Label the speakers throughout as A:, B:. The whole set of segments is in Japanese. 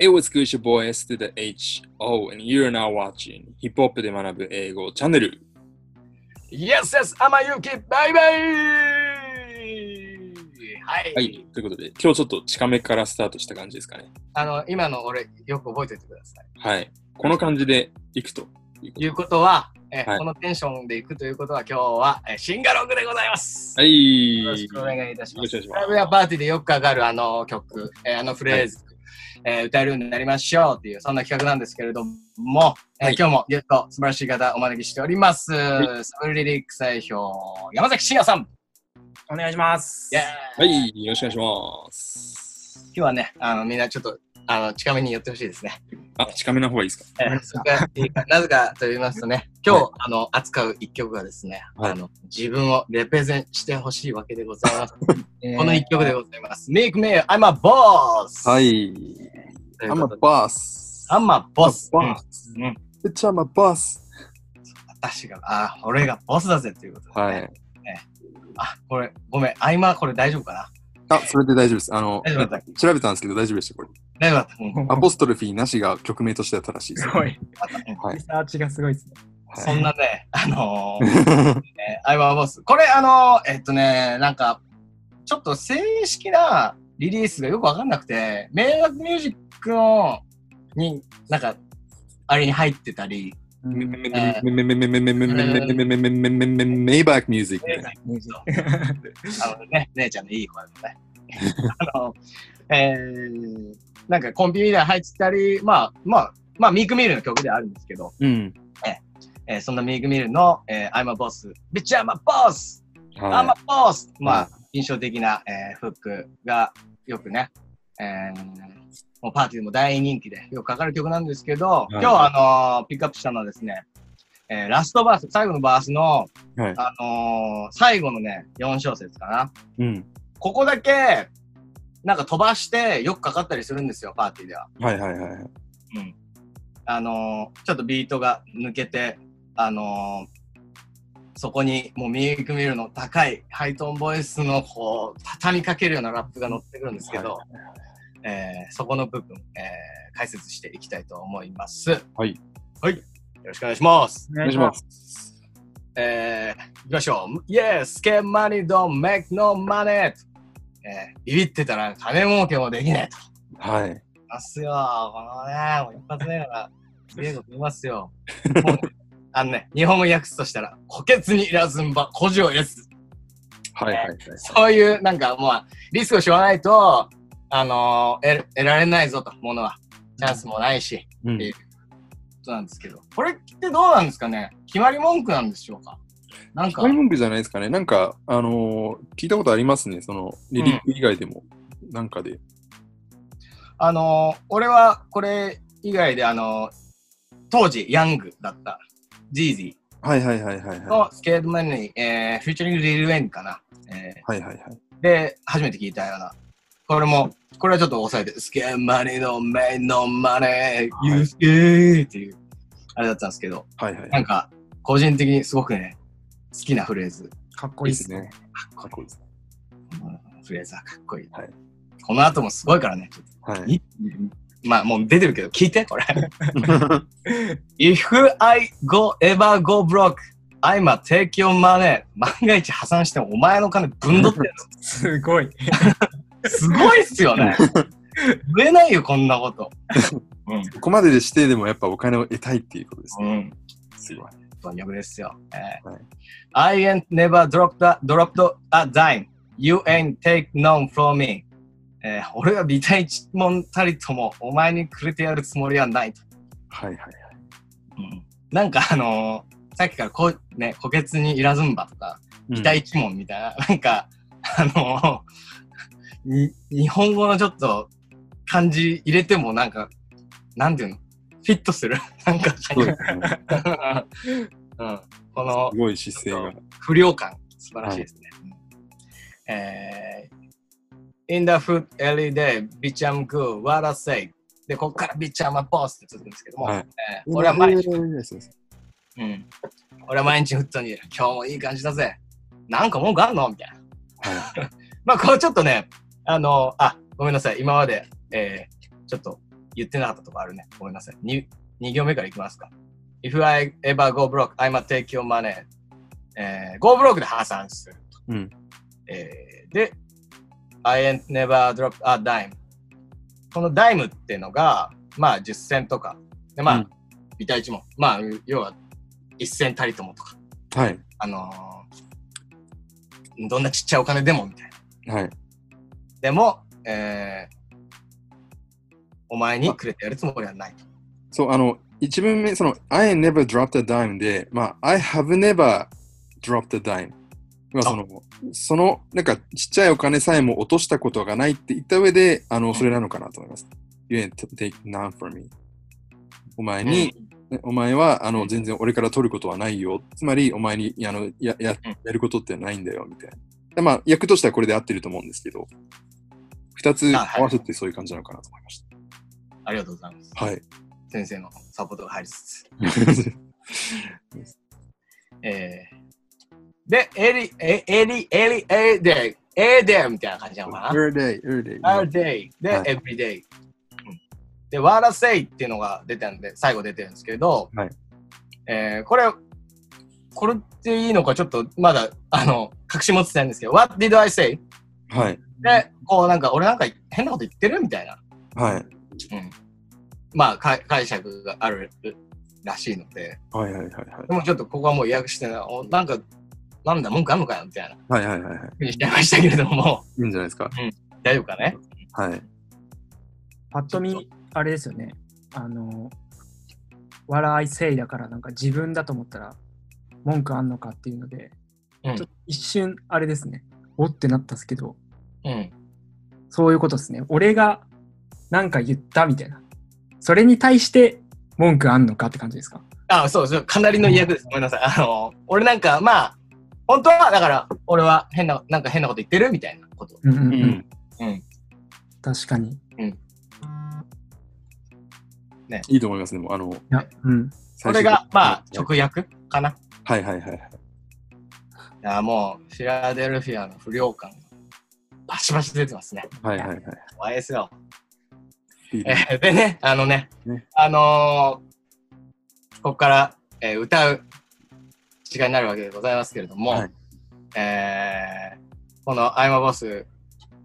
A: It was good, your boy S to the H O, and you're now watching ヒップホップで学ぶ英語チャンネル。
B: Yes, yes, アマユキ、バイバイはい。
A: はい、ということで、今日ちょっと近めからスタートした感じですかね。
B: あの、今の俺、よく覚えておいてください。
A: はい。この感じでいくということ
B: は、え
A: はい
B: このテンションでいくということは、今日は、えシンガロングでございます。
A: はい。
B: よろしくお願いいたします。ラブやパーティーでよくかかるあの曲、えーあのフレーズ、えー歌えるようになりましょうっていう、そんな企画なんですけれども、えー
A: はい
B: 今日もゲスト、素晴らしい方お招きしております。サブリリック代表、山崎真也さん。
C: お願いします。
A: はい、よろしくお願いします。
B: 今日はね、あのみんなちょっとあの近めに寄ってほしいですね。
A: あ、近めな方がいいですか？
B: えーそれがいいかなぜかと言いますとね、今日、
A: はい
B: あの扱う一曲がですね、
A: はい
B: あの自分をレペゼンしてほしいわけでございます。
C: えー
B: この一曲でございます。Make me, I'm a boss!
A: はい。I'm
B: こ
A: a boss.
B: I'm a boss!
A: I'm a boss. I'm a boss.
B: 私が、あ、俺がボスだぜっていうことで、ね。
A: はい。
B: あ、これ、ごめん、合間これ大丈夫かな？
A: あ、それで大丈夫です。あの調べたんですけど大丈夫でした、これ。
B: 大丈夫だった。うん
A: アポストロフィーなしが曲名としては正しいですす。
C: ごい。リサーチがすごいですね。
B: そんなね、あのー、え ー、アイマーボス。これ、あのー、えっとね、なんか、ちょっと正式なリリースがよくわかんなくて、迷惑ミュージックの、に、なんか、あれに入ってたり、
A: メイバックミュージック。
B: あのね、姉ちゃんのいい声のね。あの、えー、なんかコンビニで入ってたり、まあ、まあ、まあ、ミークミルの曲ではあるんですけど、
A: うん。
B: えーそんなミークミルの、えー、I'm a boss, bitch I'm a boss, I'm
A: は
B: a boss! ま
A: は
B: あ、印象的な、えーフックがよくね、えーもうパーティーでも大人気でよくかかる曲なんですけど、
A: い
B: 今日あのーピックアップしたのはですね、えーラストバース、最後のバースの、
A: い。はい。
B: あのー最後のね、4小節かな。
A: うん。
B: ここだけ、なんか飛ばしてよくかかったりするんですよ、パーティーでは。
A: はいはいはい。
B: うん。あのーちょっとビートが抜けて、あのーそこにもうミークミルの高いハイトーンボイスのこう、畳みかけるようなラップが乗ってくるんですけど、えーそこの部分、えー解説していきたいと思います。
A: はい。
B: はい。よろしくお願いします。
C: お
A: お願いします。
B: えー、いきましょう。Yes, get money, don't make no money. えー、ビビってたら金儲けもできねえと。
A: はい。
B: ますよ。このね、もう一発目から、すげえこと言いますよ。もうあのね、日本語訳すとしたら、虎穴にいらずんば、古事を得ず。
A: はいはいはい。
B: そういう、なんか、まあ、リスクをしわないと、あのー得得られないぞと、ものは。チャンスもないし、
A: うん
B: えそうなんですけど。これってどうなんですかね？決まり文句なんでしょうか？なんか
A: 決ま、り文句じゃないですかね。なんか、あのー聞いたことありますね。その、リリック以外でも、なんかで。
B: あのー俺はこれ以外で、あのー当時、ヤングだった、ジージ
A: はいはいはいはい
B: ー
A: は
B: のスケートマンに、えー、フューチャリングリルウェンかな。え
A: い。はいはいはい。
B: ーで、初めて聞いたような。これも、これはちょっと抑えて、スケーマニのメインのマネー、ユースケーっていう、あれだったんですけど、
A: はいはい。
B: なんか、個人的にすごくね、好きなフレーズ。
C: かっこいいですね。
A: ね。かっこいいですね。
B: フレーズはかっこいい。
A: はい
B: この後もすごいからね。
A: はい。
B: いまあ、もう出てるけど、聞いて、これ。If I go ever go broke, I'm a take your money. 万が一破産してもお前の金ぶんどってる
C: すごい。
B: の。すごいっすよね。言えないよ、こんなこと。
A: ここまででしてでもやっぱお金を得たいっていうことですね。
B: うん。うん。
A: すごい。
B: 貪欲ですよ。えー
A: はい
B: I ain't never dropped a, dropped a dime. You ain't take none from me. えー俺はビタ一問たりともお前にくれてやるつもりはないと。
A: はいはいはい。
B: なんかあのーさっきからこう、ね、虎穴にいらずんばとか、ビタ一問みたいな、なんか、あのーに日本語のちょっと漢字入れてもなんか、なんていうの？フィットする？なんか、
A: そうですね。
B: うん、この
A: すごい姿勢が。
B: 不良感、素晴らしいですね。えー、In the food every day, bitch I'm good, what I say. で、ここから bitch I'm a boss って続くんですけども、
A: はい
B: えー俺は毎日、
A: 日。
B: うん、俺は毎日フットにいる。今日もいい感じだぜ。なんか文句あんの？みたいな。
A: はい。
B: まあ、こうちょっとね、あのあ、ごめんなさい。今まで、えー、ちょっと言ってなかったとこあるね。ごめんなさい。2, 2行目からいきますか。If I ever go broke, I must take your money. えー、go broke で破産すると。
A: うん。
B: えーで、I ain't never dropped a dime. このダイムっていうのが、まあ10銭とか。で、まあ、
A: うん
B: ビタ1も。まあ、要は1銭たりともとか。
A: はい。
B: あのーどんなちっちゃいお金でもみたいな。
A: はい。
B: でも、えー、お前にくれてやるつもりはないと。
A: そう、あの、一文目、その、I never dropped a dime で、まあ、I have never dropped a dime。まあ、その、その、なんか、ちっちゃいお金さえも落としたことがないって言った上で、あの、それなのかなと思います。You ain't take none for me. お前に、ねお前は、あの、全然俺から取ることはないよ。つまり、お前に、あの、や、や、やることってないんだよ、みたいな。でまあ、役としてはこれで合ってると思うんですけど、二つ合わせてそういう感じなのかなと思いまし
B: ありがとうございます。
A: た。はい。
B: 先生のサポートが入りつつ。えー、で、エリ、エエリ、エリ、エデイ、エデイみたいな感じなのかな
A: ？Every day, every day.
B: ?a day で、
A: はい
B: every day。うんで、what I say っていうのが出たんで、最後出てるんですけど、
A: はい
B: えー、これ、これっていいのかちょっとまだ、あの、隠し持ってたんですけど、what did I say?
A: はい。
B: で、こうなんか、俺なんか変なこと言ってる？みたいな。
A: はい。
B: うん。まあ、か解釈があるらしいので、
A: はいはいはいはい。
B: でもちょっとここはもう予約してな、おなんか、なんだ、文句あんのかよ？みたいな
A: はいはいはいはい。
B: ふうにしちゃいましたけれども、
A: いいんじゃないですか。
B: 大丈夫かね？
A: はい。
C: パッと見、あれですよね。あの、笑いせいだから、なんか自分だと思ったら、文句あんのかっていうので、
B: うん
C: ちょっと一瞬、あれですね。おってなったんですけど、
B: うん。
C: そういうことですね。俺がなんか言ったみたいな。それに対して文句あんのかって感じですか？
B: あ、そうそう、かなりの意訳です。ごめんなさい。あの、俺なんか、まあ、本当は、だから、俺は変な、なんか変なこと言ってるみたいなこと。
C: うんうんうん。
A: うん。
B: うん。
C: 確かに。い
A: いいと思いますね。もうあの、
C: や、うん。
B: それが、まあ、直訳かな。い
A: はいはいはいはい。
B: や、もう、フィラデルフィアの不良感が、バシバシ出てますね。
A: はいはいはい。
B: 怖いですよ。
A: いい
B: えーでね、あのね、
A: ね
B: あのーここから、えー歌う時間になるわけでございますけれども、
A: はい
B: えーこの「アイマボス」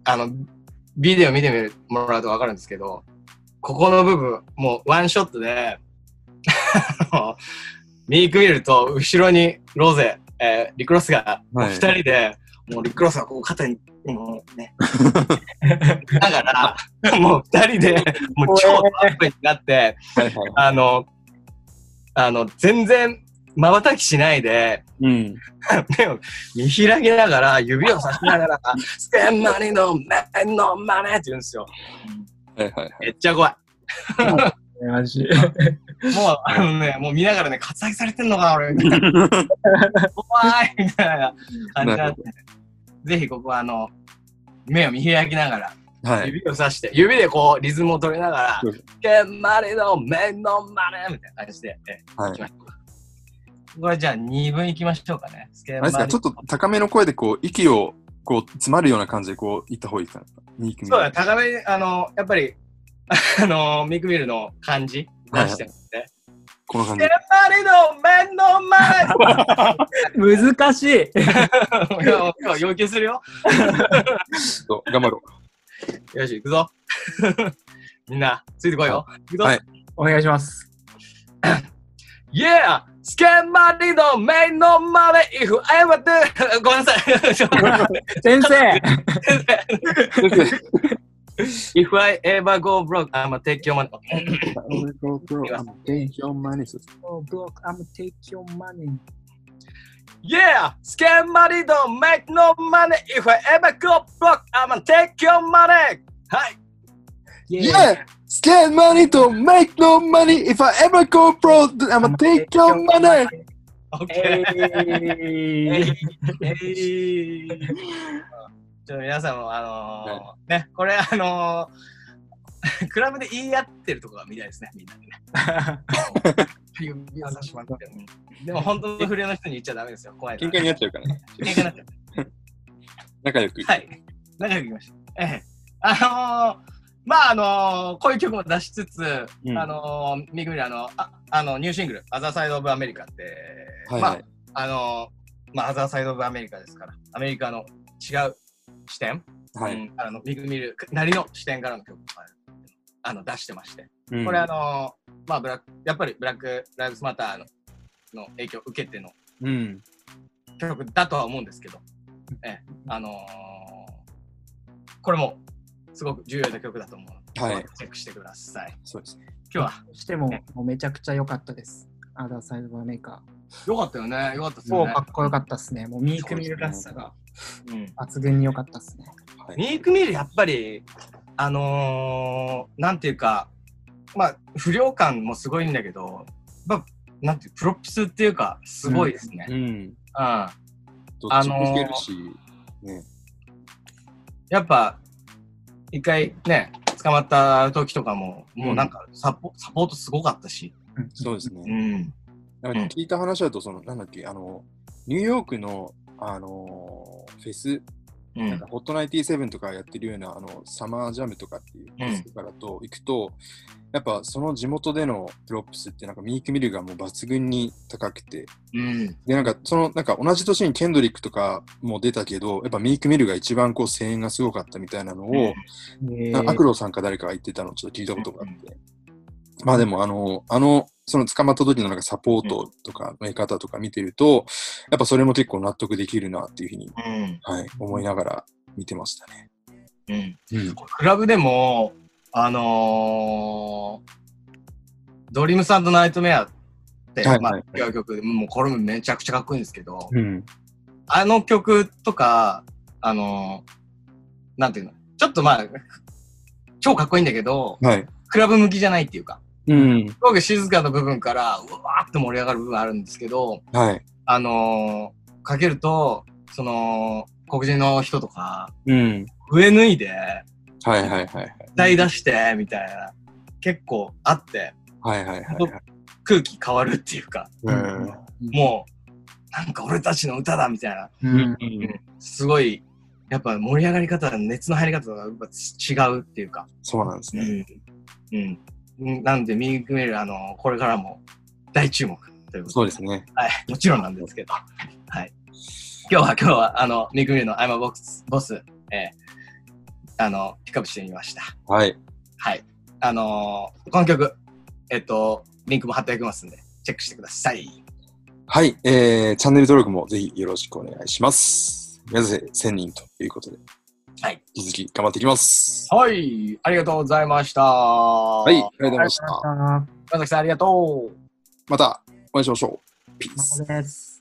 B: あの、ビデオ見てみるもらうとわかるんですけど、ここの部分、もうワンショットで、あのミーク見ると、後ろにロゼ、えーリクロスが、
A: はい
B: 二人で、もうリクロスがこう肩に、もうね、だから、もう二人で、もう超アップになって。あの、あの、全然、瞬きしないで、
A: うん。
B: 目を見開きながら、指をさしながら、ステンマニのメンのマネって言うんですよ。
A: はいはいはい。
B: めっちゃ怖い。
C: マジ。
B: もう、あのね、もう見ながらね、割愛されてんのかな、俺。みたいな怖いみたいな感じになって。ぜひここは、あの、目を見開きながら、
A: はい。
B: 指をさして、指でこう、リズムを取りながら
A: そう、
B: ステンマニのメンのマネみたいな感じで、え
A: はい
B: 行きましょうか。これじゃあ2分いきましょうかね。スケ
A: あれですか、ちょっと高めの声でこう、息をこう、詰まるような感じでこう、言った方がいいかな。
B: そうだね、高めに、あの、やっぱり、あの、ミクミルの感じ出してますね。
A: この感じ
B: ステ。マリの面の前
C: 難しい。
B: いや今要求するよ。
A: 頑張ろ
B: よし、行くぞ。みんな、ついてこいよ。行くぞ。
A: はい
C: お願いします。
B: Yeah! スケマリの面の前 if I do ごめんなさい。ちょっと
C: 先生
A: う。
B: if I ever go broke, I'm gonna take your money.
C: Oh, block, I'm take your money.
B: Yeah! Scam money don't make no money. If I ever go broke, I'm gonna take your money. はい。
A: Yeah! Scared money to make no money. If I ever go broke, I'm gonna take your money.
B: OK。
C: えい
B: えいちょっと皆さんも、あのーね、これあのー クラブで言い合ってるとこが見たいですね、みんなでね。でも本当の不良の人に言っちゃダメですよ。怖い。
A: 喧嘩になっちゃうからね。
B: 喧嘩になっちゃう。
A: 仲良く。
B: はい。仲良くいきましょう。ええ。あのー、まあ、あのーこういう曲も出しつつ、
A: うん
B: あのー、ミグミル、あの、ああの、ニューシングル、アザーサイド・オブ・アメリカって、
A: はいはい。
B: まあ、あのーまあ、アザーサイド・オブ・アメリカですから、アメリカの違う視点、
A: はい。
B: うんあのミグミルなりの視点からの曲をあの出してまして、
A: うん
B: これあのーまあブラック、やっぱりブラック・ライブスマターのの影響を受けての
A: うん。
B: 曲だとは思うんですけど、ええ、あのーこれもすごく重要な曲だと思うので、
A: はい
B: チェックしてください。
A: そうですね。
B: 今日は
C: しても、もうめちゃくちゃ良かったです。アダーサイドバーメーカ
B: よかったよね、よかったですね
C: か。っこよかったっすね。もうミークミルらしさが
B: うん
C: 抜群に良かったっすね。
A: はい。
B: ミークミルやっぱり、あのー、なんていうか、まあ、不良感もすごいんだけど、まあ、なんていう、プロップスっていうか、すごいですね。
A: うん。
B: うん。
A: どっちもいけるし、ね。
B: やっぱ、一回ね、捕まった時とかも、もうなんかサポ,、サポートすごかったし。
A: そうです
B: う
A: ね。
B: ん。
A: なんか聞いた話だと、その、なんだっけ、あの、ニューヨークの、あのーフェス、
B: うん
A: なんか。ホットナイティセブンとかやってるような、あの、 Summer Jam とかっていうフェスとかだと行くと、やっぱその地元でのプロップスってなんかミークミルがもう抜群に高くて、
B: うん。
A: で、なんかその、なんか同じ年にケンドリックとかも出たけど、やっぱミークミルが一番こう声援がすごかったみたいなのを、
C: えー
A: なアクロさんか誰かが言ってたのをちょっと聞いたことがあって。まあでも、あの、あの、その捕まった時のなんかサポートとかの得方とか見てると、やっぱそれも結構納得できるなっていうふうに、
B: うん。
A: はい、思いながら見てましたね。
B: うん。
A: うん。
B: クラブでも、あのー、ドリームサンドナイトメアって、まあ
A: はいはい、
B: 違う曲で、もうこれもめちゃくちゃかっこいいんですけど、
A: うん。
B: あの曲とか、あのー、なんていうの、ちょっとまあ、超かっこいいんだけど、
A: はい。
B: クラブ向きじゃないっていうか、
A: うん。
B: すごく静かな部分から、うわーって盛り上がる部分あるんですけど、
A: はい。
B: あのー、かけると、その、黒人の人とか、
A: うん。
B: 上脱いで、
A: はいはいはいはい。
B: 歌い出して、みたいな、結構あって、
A: はいはいはいはい。
B: 空気変わるっていうか、
A: うん。
B: もう、なんか俺たちの歌だみたいな、
C: うん
A: うん。
B: すごい、やっぱ盛り上がり方、熱の入り方がやっぱ違うっていうか、
A: そうなんですね。
B: うん。うん。なんで、ミークメール、あの、これからも大注目ということ
A: そうですね。
B: はい。もちろんなんですけど、はい。今日は、今日は、あの、ミークメールの I'm a Box Boss、えーあの、ピックアップしてみました。
A: はい。
B: はい。あのーこの曲、えっと、リンクも貼っておきますんで、チェックしてください。
A: はい。えー、チャンネル登録もぜひよろしくお願いします。目指せ1000人ということで。
B: はい。
A: 引き続き頑張っていきます。
B: はい。ありがとうございました。は
A: はい。ありがとうございました。
C: あ
B: 山崎さん、ありがとう。
A: またお会いしましょう。ピース。